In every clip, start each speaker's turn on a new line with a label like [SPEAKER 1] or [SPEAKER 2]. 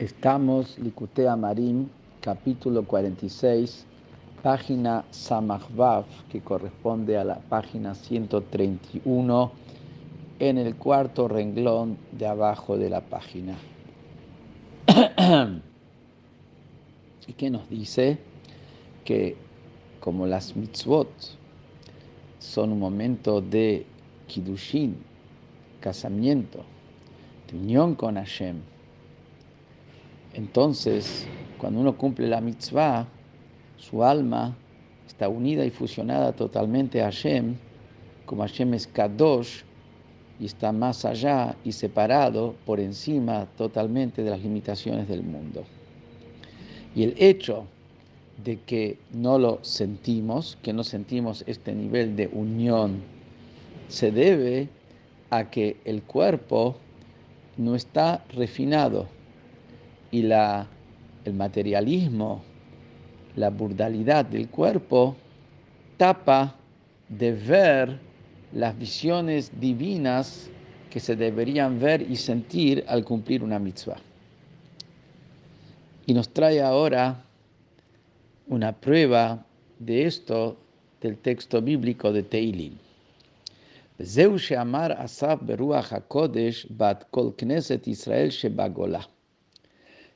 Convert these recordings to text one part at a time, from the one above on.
[SPEAKER 1] Estamos, Licutea Marim, capítulo 46, página Samachvav, que corresponde a la página 131, en el cuarto renglón de abajo de la página. ¿Y qué nos dice? Que como las mitzvot son un momento de kiddushin, casamiento, de unión con Hashem, entonces, cuando uno cumple la mitzvah, su alma está unida y fusionada totalmente a Hashem, como Hashem es Kadosh y está más allá y separado por encima totalmente de las limitaciones del mundo. Y el hecho de que no lo sentimos, que no sentimos este nivel de unión, se debe a que el cuerpo no está refinado y la, el materialismo, la brutalidad del cuerpo, tapa de ver las visiones divinas que se deberían ver y sentir al cumplir una mitzvah. Y nos trae ahora una prueba de esto del texto bíblico de Teilim. Zeu she'amar Asaf beruach HaKodesh bat kol knesset Israel shebagolah.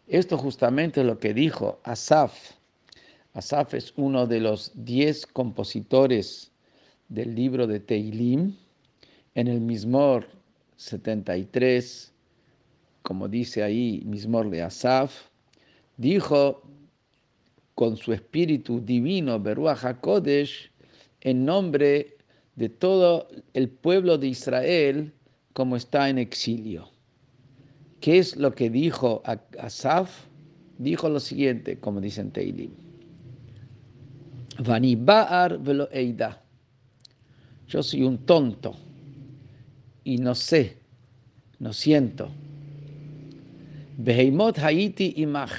[SPEAKER 1] Esto justamente es lo que dijo Asaf. Asaf es uno de los diez compositores del libro de Teilim. En el Mismor 73, como dice ahí Mismor de Asaf, dijo con su espíritu divino, Beruach HaKodesh, en nombre de todo el pueblo de Israel como está en exilio. ¿Qué es lo que dijo Asaf? Dijo lo siguiente, como dicen Teilim. Vani ba'ar velo eida. Yo soy un tonto y no sé, no siento. Beheimot haiti imach.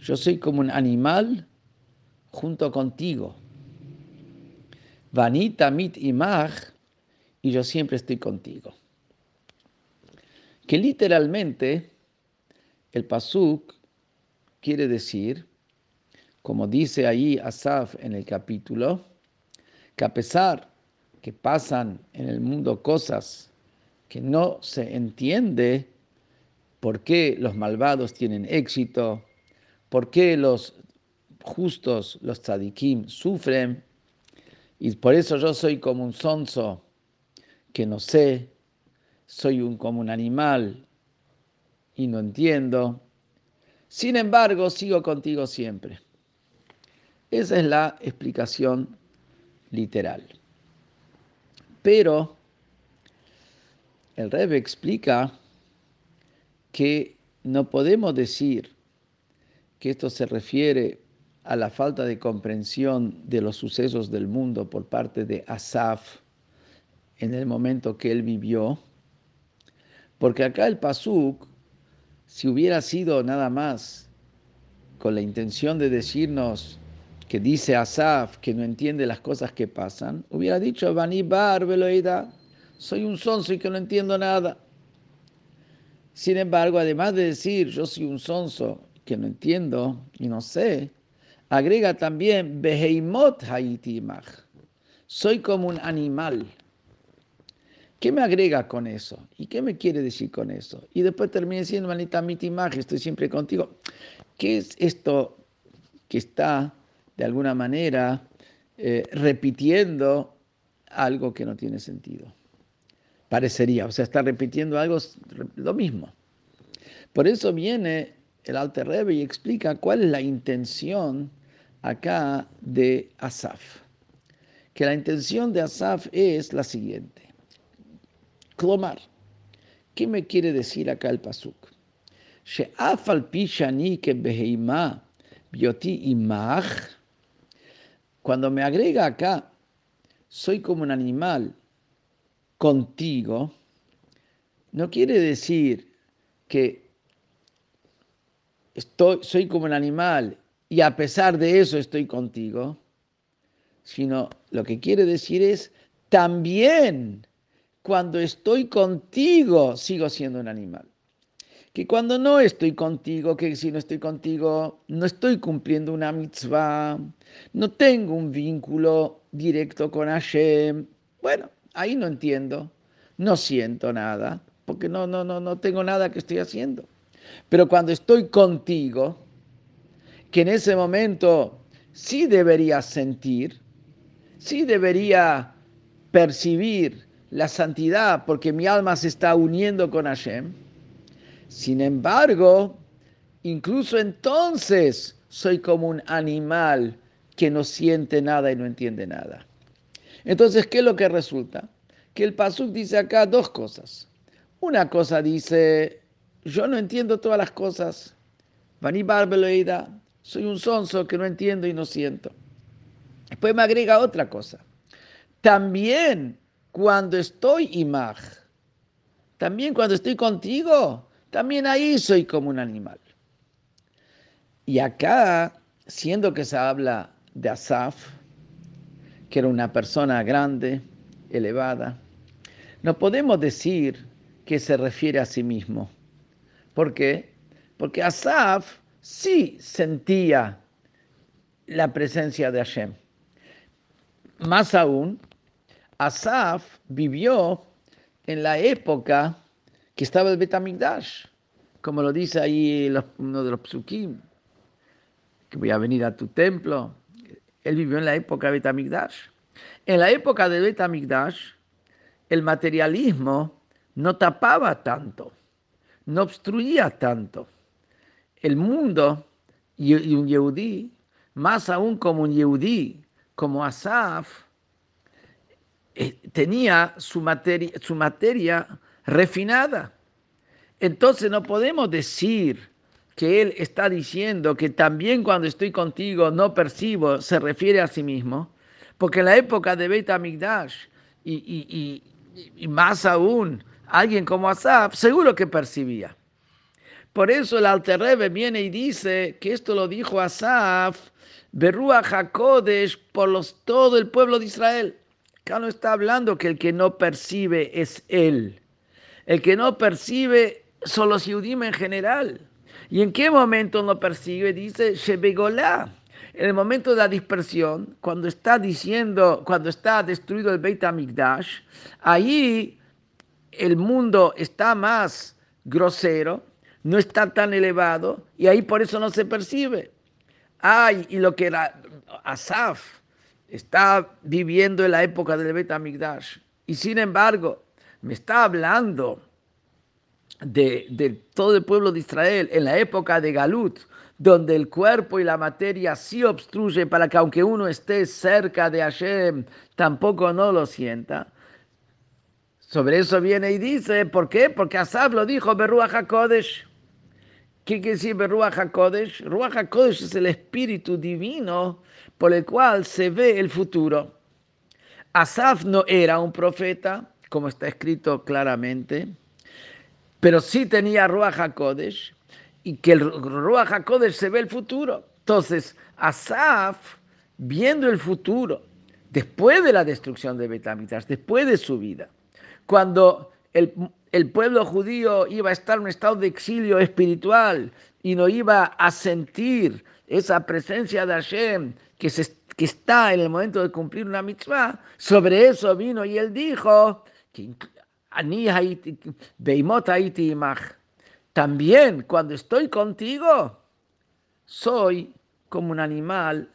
[SPEAKER 1] Yo soy como un animal junto contigo. Vanita mit imach y yo siempre estoy contigo que literalmente el pasuk quiere decir, como dice ahí Asaf en el capítulo, que a pesar que pasan en el mundo cosas que no se entiende por qué los malvados tienen éxito, por qué los justos, los tzadikim, sufren, y por eso yo soy como un sonso que no sé, soy un, como un animal y no entiendo. Sin embargo, sigo contigo siempre. Esa es la explicación literal. Pero el Rebbe explica que no podemos decir que esto se refiere a la falta de comprensión de los sucesos del mundo por parte de Asaf en el momento que él vivió, porque acá el Pasuk, si hubiera sido nada más con la intención de decirnos que dice Asaf que no entiende las cosas que pasan, hubiera dicho, Bani soy un sonso y que no entiendo nada. Sin embargo, además de decir yo soy un sonso que no entiendo y no sé, agrega también Beheimot Haitimach. Soy como un animal. ¿Qué me agrega con eso? ¿Y qué me quiere decir con eso? Y después termina diciendo, manita, mi imagen, estoy siempre contigo. ¿Qué es esto que está, de alguna manera, eh, repitiendo algo que no tiene sentido? Parecería, o sea, está repitiendo algo, lo mismo. Por eso viene el Alter Rebbe y explica cuál es la intención acá de Asaf. Que la intención de Asaf es la siguiente Clomar, ¿qué me quiere decir acá el pasuk? Cuando me agrega acá, soy como un animal contigo, no quiere decir que estoy, soy como un animal y a pesar de eso estoy contigo, sino lo que quiere decir es también cuando estoy contigo sigo siendo un animal. que cuando no estoy contigo, que si no estoy contigo, no estoy cumpliendo una mitzvah, no tengo un vínculo directo con Hashem, bueno, ahí no entiendo, no siento nada, porque no, no, no, no tengo nada que estoy haciendo. Pero cuando estoy contigo, que en ese momento sí debería sentir, sí debería percibir la santidad porque mi alma se está uniendo con Hashem. Sin embargo, incluso entonces soy como un animal que no siente nada y no entiende nada. Entonces, ¿qué es lo que resulta? Que el Pasuk dice acá dos cosas. Una cosa dice, yo no entiendo todas las cosas. Vani Barbeloida, soy un sonso que no entiendo y no siento. Después me agrega otra cosa. También cuando estoy imaj, también cuando estoy contigo, también ahí soy como un animal. Y acá, siendo que se habla de Asaf, que era una persona grande, elevada, no podemos decir que se refiere a sí mismo. ¿Por qué? Porque Asaf sí sentía la presencia de Hashem. Más aún, Asaf vivió en la época que estaba el Betamigdash, como lo dice ahí uno de los psukim, que voy a venir a tu templo. Él vivió en la época de Betamigdash. En la época de Betamigdash, el materialismo no tapaba tanto, no obstruía tanto. El mundo y un yehudí, más aún como un yehudí, como Asaf, eh, tenía su materia, su materia refinada. Entonces no podemos decir que él está diciendo que también cuando estoy contigo no percibo, se refiere a sí mismo, porque en la época de Beit HaMikdash y, y, más aún alguien como Asaf, seguro que percibía. Por eso el Alter viene y dice que esto lo dijo Asaf, Berúa Jacodes, por los, todo el pueblo de Israel. No está hablando que el que no percibe es él. El que no percibe son los Yudim en general. ¿Y en qué momento no percibe? Dice Shebegolá. En el momento de la dispersión, cuando está diciendo, cuando está destruido el Beit HaMikdash, ahí el mundo está más grosero, no está tan elevado, y ahí por eso no se percibe. Ay, y lo que era Asaf, está viviendo en la época del Bet Amigdash y sin embargo me está hablando de, todo el pueblo de Israel en la época de Galut, donde el cuerpo y la materia sí obstruyen para que aunque uno esté cerca de Hashem, tampoco no lo sienta. Sobre eso viene y dice, ¿por qué? Porque Asaf lo dijo, Beruach HaKodesh. ¿Qué quiere decir Beruach HaKodesh? Ruach HaKodesh es el espíritu divino por el cual se ve el futuro. Asaf no era un profeta, como está escrito claramente, pero sí tenía Ruach HaKodesh, y que el Ruach HaKodesh se ve el futuro. Entonces, Asaf, viendo el futuro, después de la destrucción de Betamitas, después de su vida, cuando el, el, pueblo judío iba a estar en un estado de exilio espiritual y no iba a sentir esa presencia de Hashem que, está en el momento de cumplir una mitzvah, sobre eso vino y él dijo, también cuando estoy contigo, soy como un animal,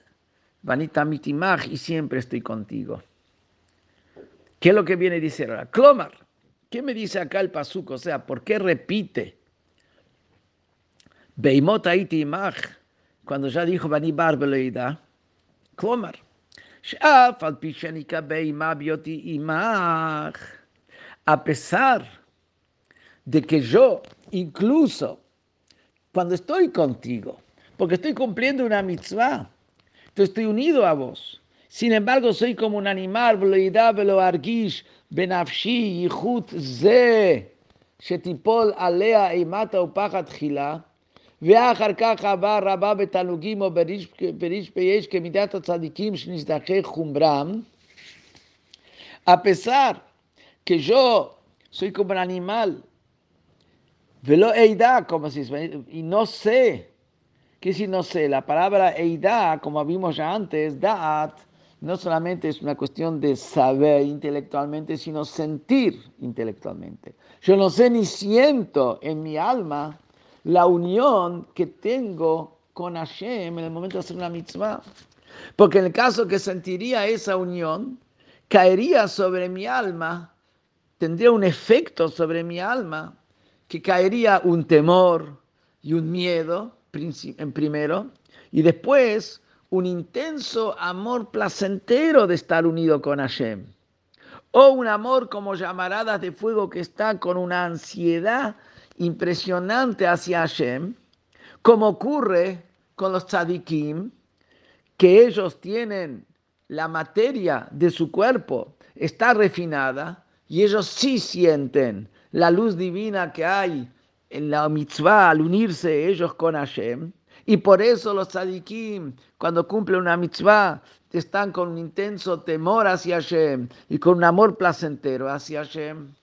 [SPEAKER 1] vanita mitimach, y siempre estoy contigo. ¿Qué es lo que viene a decir ahora? Clomar, ¿Qué me dice acá el Pasuk? O sea, ¿por qué repite? Beimot Maj, cuando ya dijo Bani Barbeleida, Clomar. A pesar de que yo, incluso cuando estoy contigo, porque estoy cumpliendo una mitzvah, yo estoy unido a vos, Sin embargo, soy como un animal, veloidá, velo argish, benafshi, yichut ze, שתיפול עליה אימת ופחד תחילה, ואחר כך הבא רבה בתענוגים או בריש פייש כמידת הצדיקים שנזדחי חומרם, a pesar que yo soy como un animal Velo eida, como si y no sé. ¿Qué si no sé? La palabra eida, como vimos ya antes, da'at, no solamente es una cuestión de saber intelectualmente, sino sentir intelectualmente. Yo no sé ni siento en mi alma la unión que tengo con Hashem en el momento de hacer una mitzvah. Porque en el caso que sentiría esa unión, caería sobre mi alma, tendría un efecto sobre mi alma, que caería un temor y un miedo en primero, y después un intenso amor placentero de estar unido con Hashem. O un amor como llamaradas de fuego que está con una ansiedad impresionante hacia Hashem, como ocurre con los tzadikim, que ellos tienen la materia de su cuerpo, está refinada, y ellos sí sienten la luz divina que hay en la mitzvah al unirse ellos con Hashem. Y por eso los tzadikim, cuando cumplen una mitzvah, están con un intenso temor hacia Hashem y con un amor placentero hacia Hashem.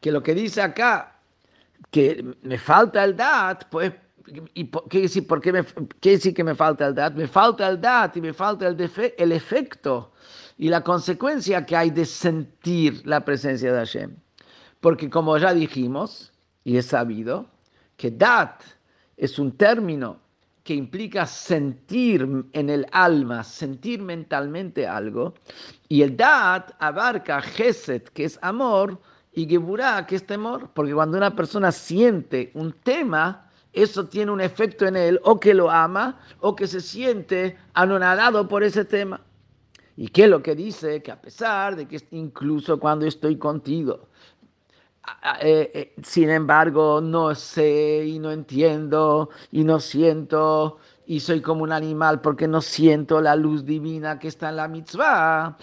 [SPEAKER 1] Que lo que dice acá, que me falta el dat, pues, y ¿qué decir, ¿por qué, me, que me falta el dat? Me falta el dat y me falta el, el efecto y la consecuencia que hay de sentir la presencia de Hashem. Porque como ya dijimos, y es sabido, que dat es un término que implica sentir en el alma, sentir mentalmente algo, y el dat abarca geset, que es amor, y geburá, que es temor, porque cuando una persona siente un tema, eso tiene un efecto en él, o que lo ama, o que se siente anonadado por ese tema. ¿Y qué es lo que dice? Que a pesar de que incluso cuando estoy contigo, eh, eh, sin embargo, no sé y no entiendo y no siento y soy como un animal porque no siento la luz divina que está en la mitzvah.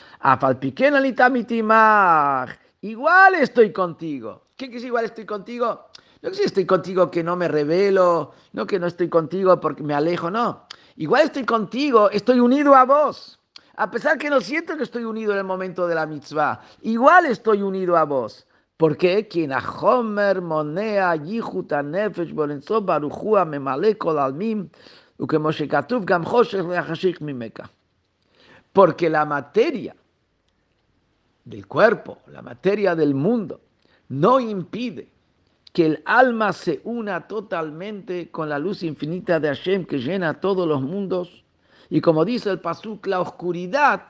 [SPEAKER 1] Igual estoy contigo. ¿Qué es igual estoy contigo? No que si estoy contigo que no me revelo, no que no estoy contigo porque me alejo, no. Igual estoy contigo, estoy unido a vos. A pesar que no siento que estoy unido en el momento de la mitzvah, igual estoy unido a vos. Porque quien a Homer. Porque la materia del cuerpo, la materia del mundo, no impide que el alma se una totalmente con la luz infinita de Hashem que llena todos los mundos y como dice el Pasuk, la oscuridad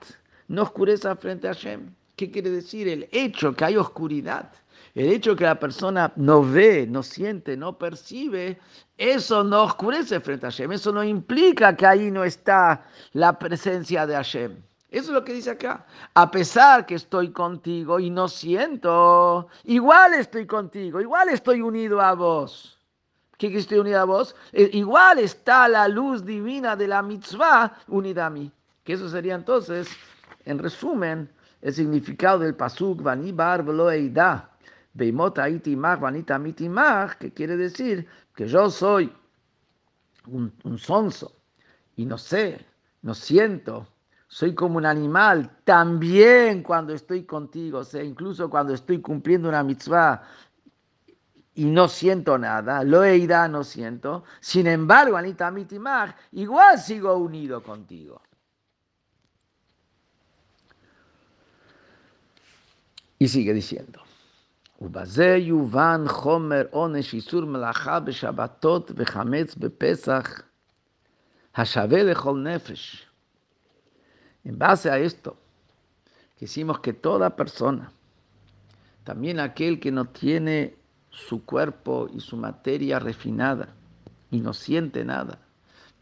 [SPEAKER 1] no oscurece frente a Hashem. ¿Qué quiere decir? El hecho que hay oscuridad, el hecho que la persona no ve, no siente, no percibe, eso no oscurece frente a Hashem. Eso no implica que ahí no está la presencia de Hashem. Eso es lo que dice acá. A pesar que estoy contigo y no siento, igual estoy contigo, igual estoy unido a vos. ¿Qué que estoy unida a vos? Eh, igual está la luz divina de la mitzvah unida a mí. Que eso sería entonces, en resumen, el significado del pasuk vani bar velo eida. Beimot mach vanita mach, que quiere decir que yo soy un, un sonso y no sé, no siento, soy como un animal, también cuando estoy contigo, o sea, incluso cuando estoy cumpliendo una mitzvah, y no siento nada, lo he ido, no siento. Sin embargo, Anita Mitimach, igual sigo unido contigo. Y sigue diciendo. ובזה יובן חומר עונש איסור מלאכה בשבתות וחמץ בפסח השווה לכל נפש. en base a esto, decimos que toda persona, también aquel que no tiene su cuerpo y su materia refinada y no siente nada.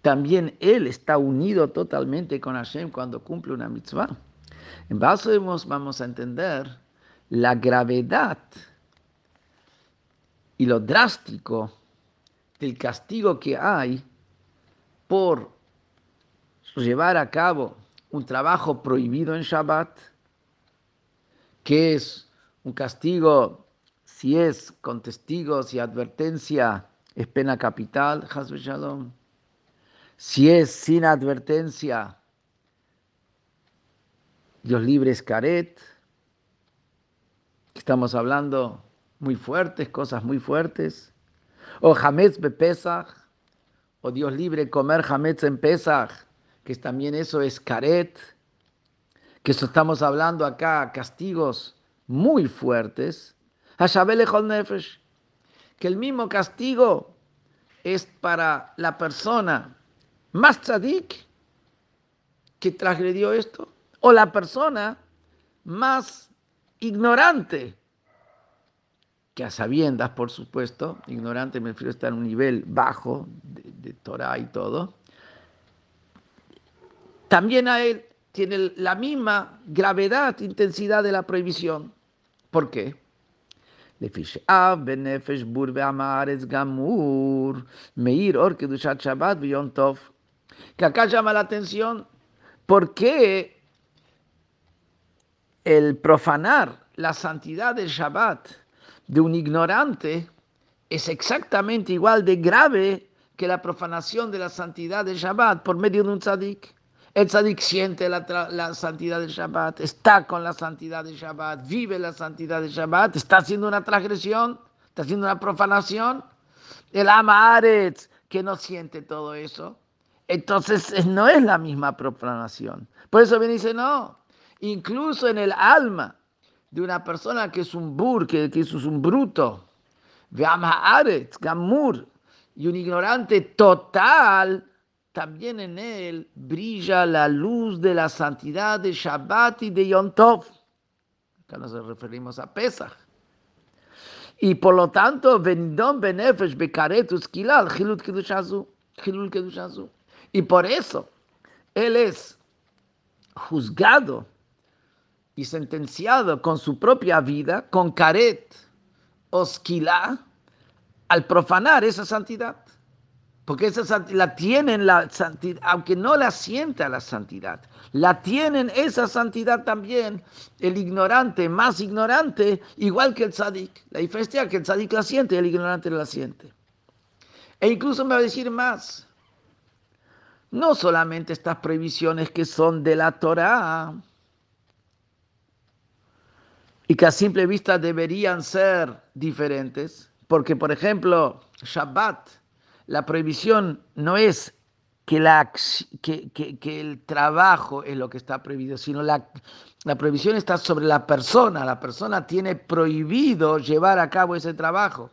[SPEAKER 1] También él está unido totalmente con Hashem cuando cumple una mitzvah. En base vamos a entender la gravedad y lo drástico del castigo que hay por llevar a cabo un trabajo prohibido en Shabbat, que es un castigo si es con testigos y advertencia, es pena capital, Shalom. Si es sin advertencia, Dios libre es caret. Estamos hablando muy fuertes, cosas muy fuertes. O Hametz Pesach, o Dios libre comer Hametz en Pesach, que también eso es caret. Que eso estamos hablando acá, castigos muy fuertes. Que el mismo castigo es para la persona más tzadik que transgredió esto, o la persona más ignorante, que a sabiendas, por supuesto, ignorante me refiero estar en un nivel bajo de, de Torah y todo, también a él tiene la misma gravedad, intensidad de la prohibición. ¿Por qué? Que acá llama la atención ¿Por qué el profanar la santidad del Shabbat de un ignorante es exactamente igual de grave que la profanación de la santidad del Shabbat por medio de un tzadik? El tzadik siente la, santidad del Shabbat, está con la santidad del Shabbat, vive la santidad del Shabbat, está haciendo una transgresión, está haciendo una profanación. El ama que no siente todo eso, entonces no es la misma profanación. Por eso viene y dice, no, incluso en el alma de una persona que es un bur, que, es un bruto, gamur, y un ignorante total, también en él brilla la luz de la santidad de Shabbat y de Yom Tov. Acá nos referimos a Pesach. Y por lo tanto, venidón benefesh bekaretus kilal, chilut kedushazu, kedushazu. Y por eso él es juzgado y sentenciado con su propia vida, con caret osquilá, al profanar esa santidad. Porque esa la tienen la santidad, aunque no la sienta la santidad, la tienen esa santidad también el ignorante, más ignorante, igual que el tzadik. La diferencia es que el tzadik la siente el ignorante la siente. E incluso me va a decir más, no solamente estas prohibiciones que son de la Torah y que a simple vista deberían ser diferentes, porque por ejemplo, Shabbat, la prohibición no es que, la, que, que, el trabajo es lo que está prohibido, sino la, la prohibición está sobre la persona. La persona tiene prohibido llevar a cabo ese trabajo.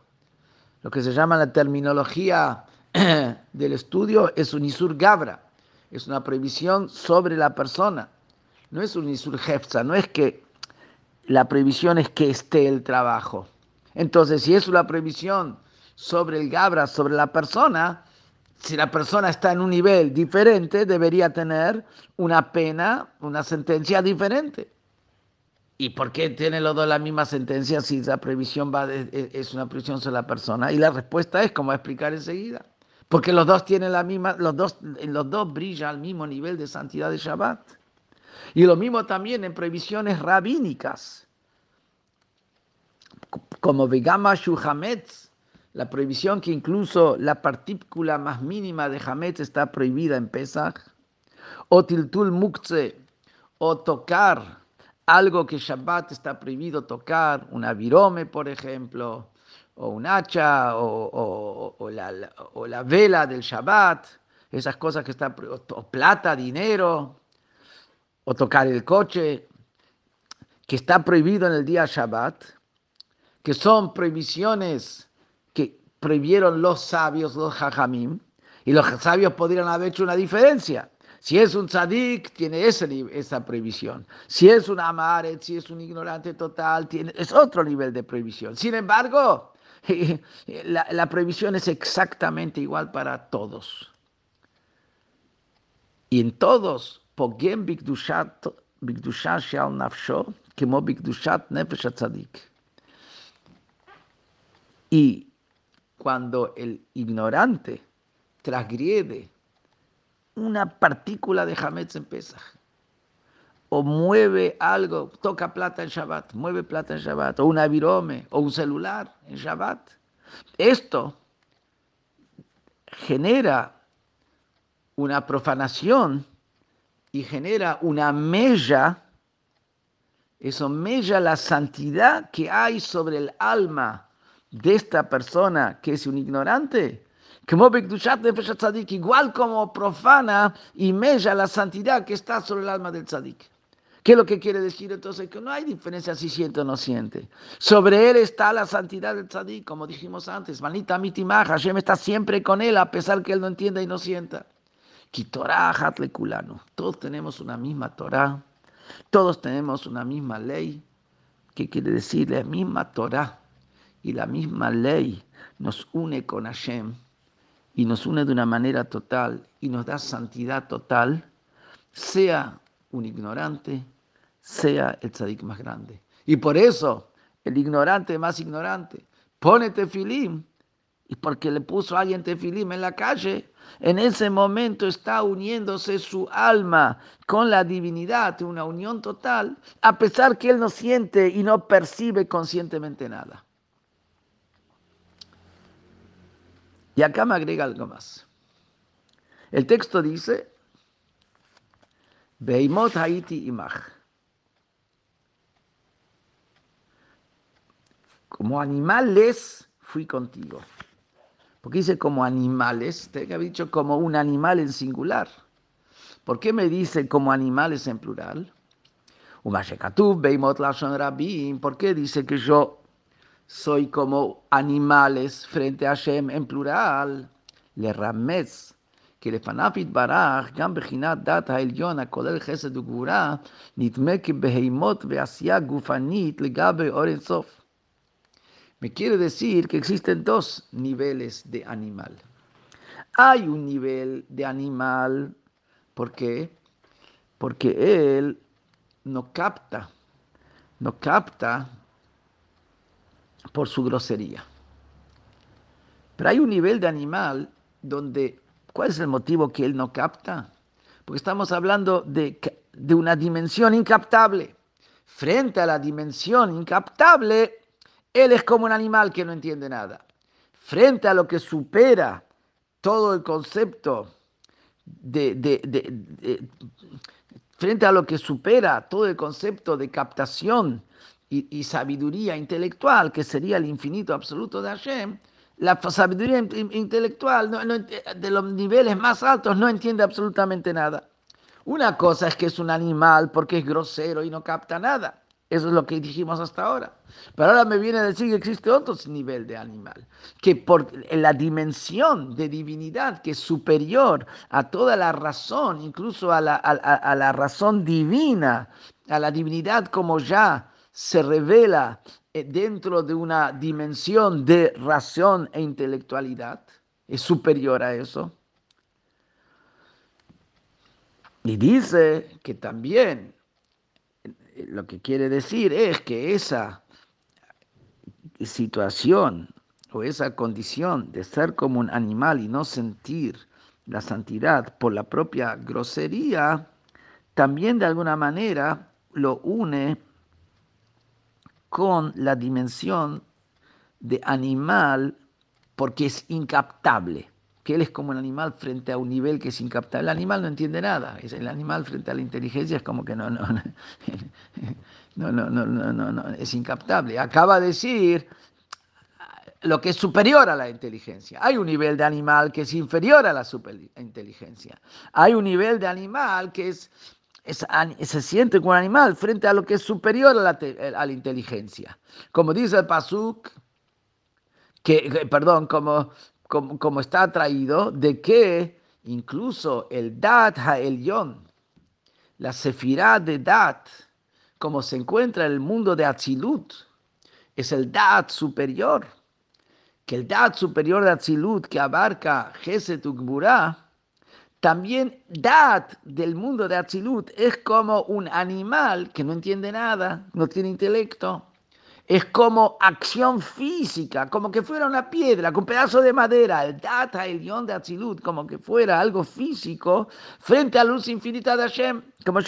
[SPEAKER 1] Lo que se llama la terminología del estudio es un isur gabra, es una prohibición sobre la persona. No es un isur hefza, no es que la prohibición es que esté el trabajo. Entonces, si es una prohibición sobre el gabra, sobre la persona, si la persona está en un nivel diferente, debería tener una pena, una sentencia diferente. ¿Y por qué tienen los dos la misma sentencia si la prohibición va es una prohibición sobre la persona? Y la respuesta es, como a explicar enseguida, porque los dos tienen la misma, los dos, los dos brillan al mismo nivel de santidad de Shabbat. Y lo mismo también en prohibiciones rabínicas, como Vegama Shuhametz, la prohibición que incluso la partícula más mínima de Hametz está prohibida en Pesach, o Tiltul Mukze, o tocar algo que Shabbat está prohibido tocar, un avirome, por ejemplo, o un hacha, o, la, vela del Shabbat, esas cosas que están, o plata, dinero, o tocar el coche, que está prohibido en el día Shabbat, que son prohibiciones prohibieron los sabios, los hajamim, y los sabios podrían haber hecho una diferencia. Si es un tzadik, tiene esa, prohibición. Si es un amaret, si es un ignorante total, tiene, es otro nivel de prohibición. Sin embargo, la, prohibición es exactamente igual para todos. Y en todos, shal nafsho, nefesh. Y cuando el ignorante transgrede una partícula de Hametz en Pesach, o mueve algo, toca plata en Shabbat, mueve plata en Shabbat, o un avirome, o un celular en Shabbat. Esto genera una profanación y genera una mella eso mella la santidad que hay sobre el alma de esta persona que es un ignorante. Igual como profana y mella la santidad que está sobre el alma del tzadik. ¿Qué es lo que quiere decir entonces? Que no hay diferencia si siente o no siente. Sobre él está la santidad del tzadik, como dijimos antes. Manita mitimaja, Hashem está siempre con él a pesar que él no entienda y no sienta. Todos tenemos una misma Torah, todos tenemos una misma ley. ¿Qué quiere decir? La misma Torah y la misma ley nos une con Hashem y nos une de una manera total y nos da santidad total, sea un ignorante, sea el tzadik más grande. Y por eso el ignorante más ignorante pone tefilim y porque le puso a alguien tefilim en la calle, en ese momento está uniéndose su alma con la divinidad, una unión total, a pesar que él no siente y no percibe conscientemente nada. Y acá me agrega algo más. El texto dice, Beimot Haiti Imach. Como animales fui contigo. Porque dice como animales, te que dicho como un animal en singular. ¿Por qué me dice como animales en plural? ¿Por qué dice que yo soy como animales frente a Hashem en plural. Le rametz, que le panafit baraj, gam bechinat dat ha'elyon ha'kolel chesed u'gvura, nitme que beheimot ve'asiya gufanit le legabe orensof. Me quiere decir que existen dos niveles de animal. Hay un nivel de animal, ¿por qué? Porque él no capta, no capta por su grosería. Pero hay un nivel de animal donde, ¿cuál es el motivo que él no capta? Porque estamos hablando de, de una dimensión incaptable. Frente a la dimensión incaptable, él es como un animal que no entiende nada. Frente a lo que supera todo el concepto de, frente a lo que supera todo el concepto de captación y, sabiduría intelectual, que sería el infinito absoluto de Hashem, la sabiduría intelectual de los niveles más altos no entiende absolutamente nada. Una cosa es que es un animal porque es grosero y no capta nada. Eso es lo que dijimos hasta ahora. Pero ahora me viene a decir que existe otro nivel de animal, que por la dimensión de divinidad que es superior a toda la razón, incluso a la, a la razón divina, a la divinidad como ya se revela eh, dentro de una dimensión de razón e intelectualidad, es superior a eso. Y dice que también lo que quiere decir es que esa situación o esa condición de ser como un animal y no sentir la santidad por la propia grosería, también de alguna manera lo une con la dimensión de animal porque es incaptable que él es como un animal frente a un nivel que es incaptable. El animal no entiende nada. El animal frente a la inteligencia es como que no, no, no, no, no, no, no, no es incaptable. Acaba de decir lo que es superior a la inteligencia. Hay un nivel de animal que es inferior a la inteligencia. Hay un nivel de animal que es, se siente como un animal frente a lo que es superior a la, la inteligencia. Como dice el Pasuk, que, perdón, como, como, está traído, de que incluso el Dat Ha'elyon, la Sefirah de Dat, como se encuentra en el mundo de Atzilut, es el Dat superior, que el Dat superior de Atzilut que abarca Geset también Dat del mundo de Atzilut es como un animal que no entiende nada, no tiene intelecto, es como acción física, como que fuera una piedra con pedazo de madera, el data, el guion de Atzilut, como que fuera algo físico frente a la luz infinita de Hashem, como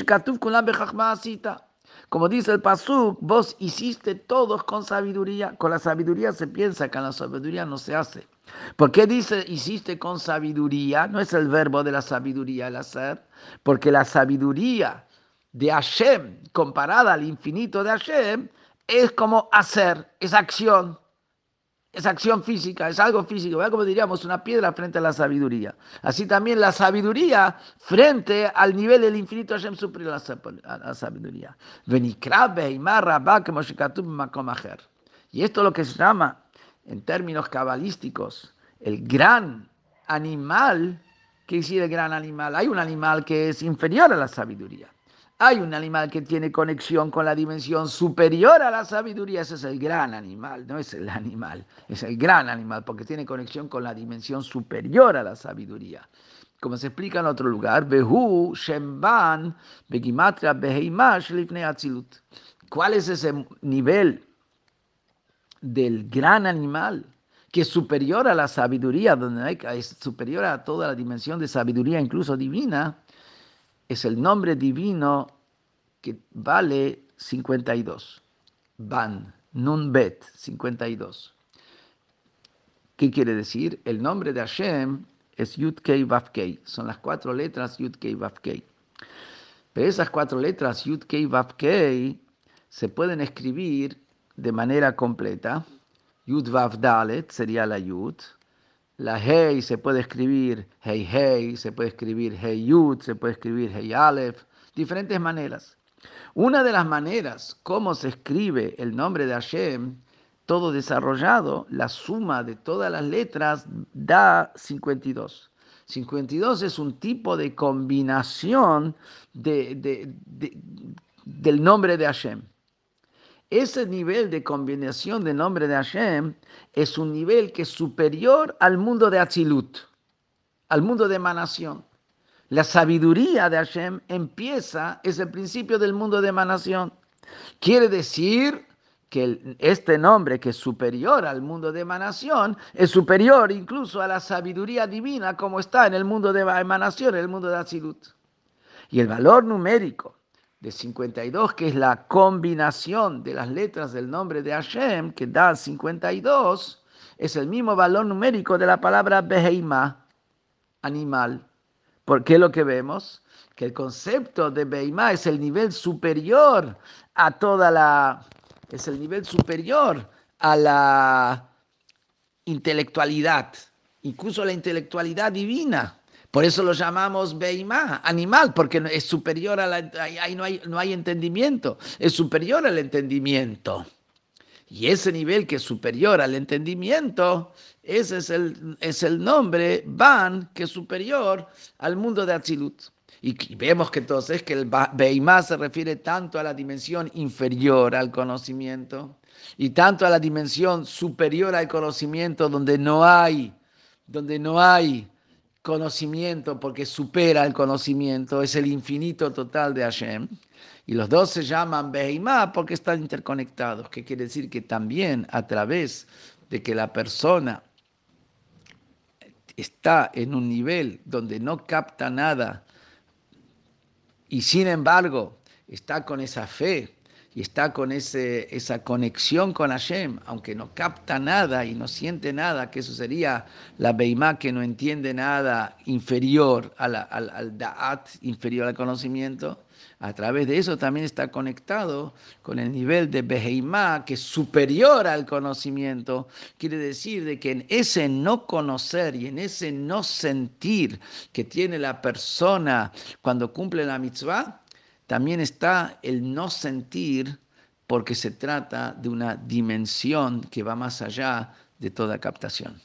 [SPEAKER 1] como dice el Pasuk, vos hiciste todos con sabiduría. Con la sabiduría se piensa que la sabiduría no se hace. ¿Por qué dice hiciste con sabiduría? No es el verbo de la sabiduría el hacer, porque la sabiduría de Hashem comparada al infinito de Hashem es como hacer, es acción, es acción física, es algo físico, ¿verdad? como diríamos, una piedra frente a la sabiduría. Así también la sabiduría frente al nivel del infinito Hashem a la sabiduría. Y esto es lo que se llama, en términos cabalísticos, el gran animal. ¿Qué decir el gran animal? Hay un animal que es inferior a la sabiduría. Hay un animal que tiene conexión con la dimensión superior a la sabiduría, ese es el gran animal, no es el animal, es el gran animal porque tiene conexión con la dimensión superior a la sabiduría. Como se explica en otro lugar, Behu Shemban Begimatria Beheimash Atzilut. ¿Cuál es ese nivel del gran animal que es superior a la sabiduría, donde es superior a toda la dimensión de sabiduría, incluso divina? es el nombre divino que vale 52. Ban, Nun Bet, 52. ¿Qué quiere decir? El nombre de Hashem es Yud Kei Vav Kei. Son las cuatro letras Yud Kei Vav Kei. Pero esas cuatro letras Yud Kei Vav Kei se pueden escribir de manera completa. Yud Vav Dalet sería la Yud. La Hey se puede escribir Hey Hey, se puede escribir Hey Yud, se puede escribir Hey Aleph, diferentes maneras. Una de las maneras como se escribe el nombre de Hashem, todo desarrollado, la suma de todas las letras da 52. 52 es un tipo de combinación del nombre de Hashem. Ese nivel de combinación de nombre de Hashem es un nivel que es superior al mundo de Atzilut, al mundo de emanación. La sabiduría de Hashem empieza, es el principio del mundo de emanación. Quiere decir que este nombre que es superior al mundo de emanación es superior incluso a la sabiduría divina como está en el mundo de emanación, en el mundo de Atzilut. Y el valor numérico de 52, que es la combinación de las letras del nombre de Hashem, que da 52, es el mismo valor numérico de la palabra Beheima, animal. ¿Por qué lo que vemos? Que el concepto de Beheima es el nivel superior a toda la. es el nivel superior a la intelectualidad, incluso la intelectualidad divina. Por eso lo llamamos Beimá, animal, porque es superior a la, ahí no hay, no hay entendimiento, es superior al entendimiento. Y ese nivel que es superior al entendimiento, ese es el, es el nombre Ban, que es superior al mundo de Atzilut. Y vemos que entonces que el Beimá se refiere tanto a la dimensión inferior al conocimiento y tanto a la dimensión superior al conocimiento donde no hay, donde no hay conocimiento porque supera el conocimiento, es el infinito total de Hashem. Y los dos se llaman Behimá porque están interconectados, que quiere decir que también a través de que la persona está en un nivel donde no capta nada y sin embargo está con esa fe y está con ese, esa conexión con Hashem, aunque no capta nada y no siente nada, que eso sería la Beimá que no entiende nada inferior al, al Da'at, inferior al conocimiento, a través de eso también está conectado con el nivel de Beheimá, que es superior al conocimiento. Quiere decir de que en ese no conocer y en ese no sentir que tiene la persona cuando cumple la mitzvah, también está el no sentir porque se trata de una dimensión que va más allá de toda captación.